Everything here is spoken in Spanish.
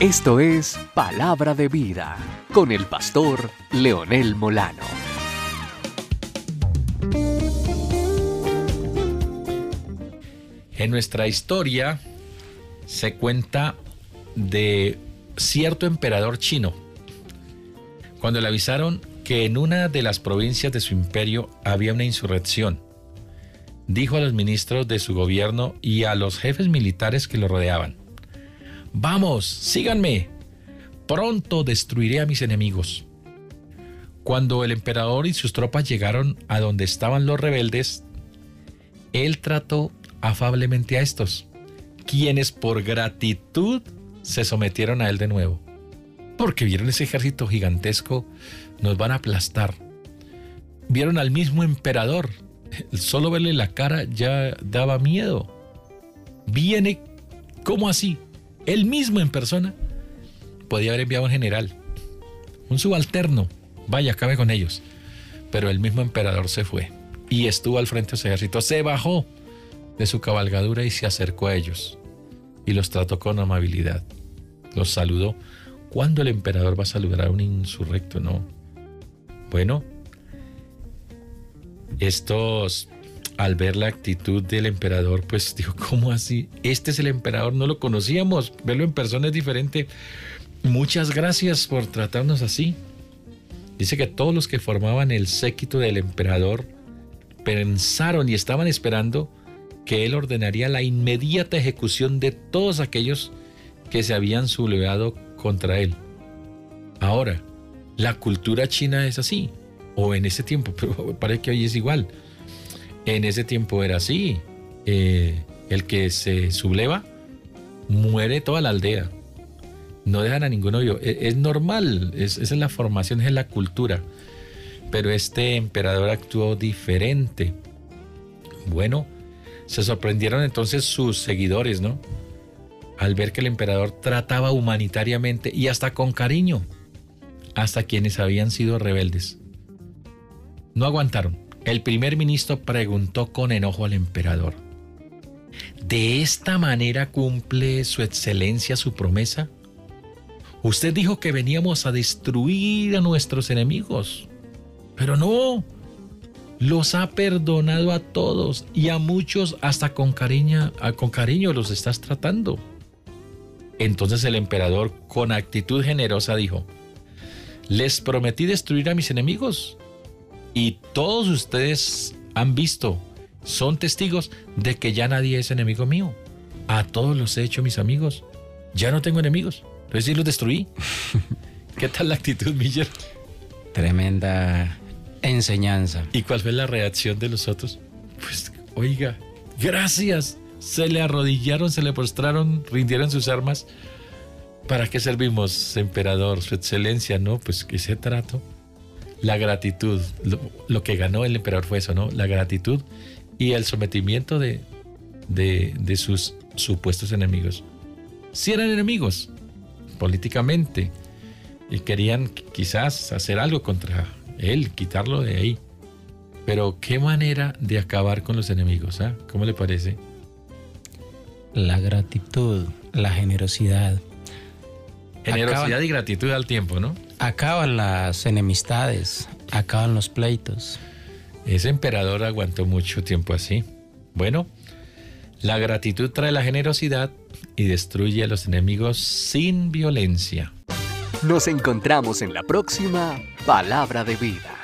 Esto es Palabra de Vida con el pastor Leonel Molano. En nuestra historia se cuenta de cierto emperador chino. Cuando le avisaron que en una de las provincias de su imperio había una insurrección, dijo a los ministros de su gobierno y a los jefes militares que lo rodeaban, Vamos, síganme. Pronto destruiré a mis enemigos. Cuando el emperador y sus tropas llegaron a donde estaban los rebeldes, él trató afablemente a estos, quienes por gratitud se sometieron a él de nuevo. Porque vieron ese ejército gigantesco, nos van a aplastar. Vieron al mismo emperador, solo verle la cara ya daba miedo. Viene, ¿cómo así? Él mismo en persona, podía haber enviado un general, un subalterno, vaya, acabe con ellos. Pero el mismo emperador se fue y estuvo al frente de su ejército, se bajó de su cabalgadura y se acercó a ellos y los trató con amabilidad. Los saludó. ¿Cuándo el emperador va a saludar a un insurrecto? No. Bueno, estos al ver la actitud del emperador, pues dijo, ¿cómo así? Este es el emperador, no lo conocíamos, verlo en persona es diferente. Muchas gracias por tratarnos así. Dice que todos los que formaban el séquito del emperador pensaron y estaban esperando que él ordenaría la inmediata ejecución de todos aquellos que se habían sublevado contra él. Ahora, la cultura china es así, o en ese tiempo, pero parece que hoy es igual en ese tiempo era así. Eh, el que se subleva muere toda la aldea. No dejan a ninguno vivo. Es, es normal, es, esa es la formación, es la cultura. Pero este emperador actuó diferente. Bueno, se sorprendieron entonces sus seguidores, ¿no? Al ver que el emperador trataba humanitariamente y hasta con cariño hasta quienes habían sido rebeldes. No aguantaron el primer ministro preguntó con enojo al emperador, ¿de esta manera cumple su excelencia su promesa? Usted dijo que veníamos a destruir a nuestros enemigos, pero no, los ha perdonado a todos y a muchos hasta con cariño, con cariño los estás tratando. Entonces el emperador con actitud generosa dijo, les prometí destruir a mis enemigos y todos ustedes han visto, son testigos de que ya nadie es enemigo mío. A todos los he hecho mis amigos. Ya no tengo enemigos. Entonces sí los destruí. ¿Qué tal la actitud, Miller? Tremenda enseñanza. ¿Y cuál fue la reacción de los otros? Pues, oiga, gracias. Se le arrodillaron, se le postraron, rindieron sus armas. ¿Para qué servimos, emperador, su excelencia? No, pues que se trato la gratitud. Lo, que ganó el emperador fue eso, ¿no? La gratitud y el sometimiento de, de, sus supuestos enemigos. Si eran enemigos, políticamente, y querían quizás hacer algo contra él, quitarlo de ahí. Pero qué manera de acabar con los enemigos, ¿ah? ¿Cómo le parece? La gratitud, la generosidad. Generosidad y gratitud al tiempo, ¿no? Acaban las enemistades, acaban los pleitos. Ese emperador aguantó mucho tiempo así. Bueno, la gratitud trae la generosidad y destruye a los enemigos sin violencia. Nos encontramos en la próxima Palabra de Vida.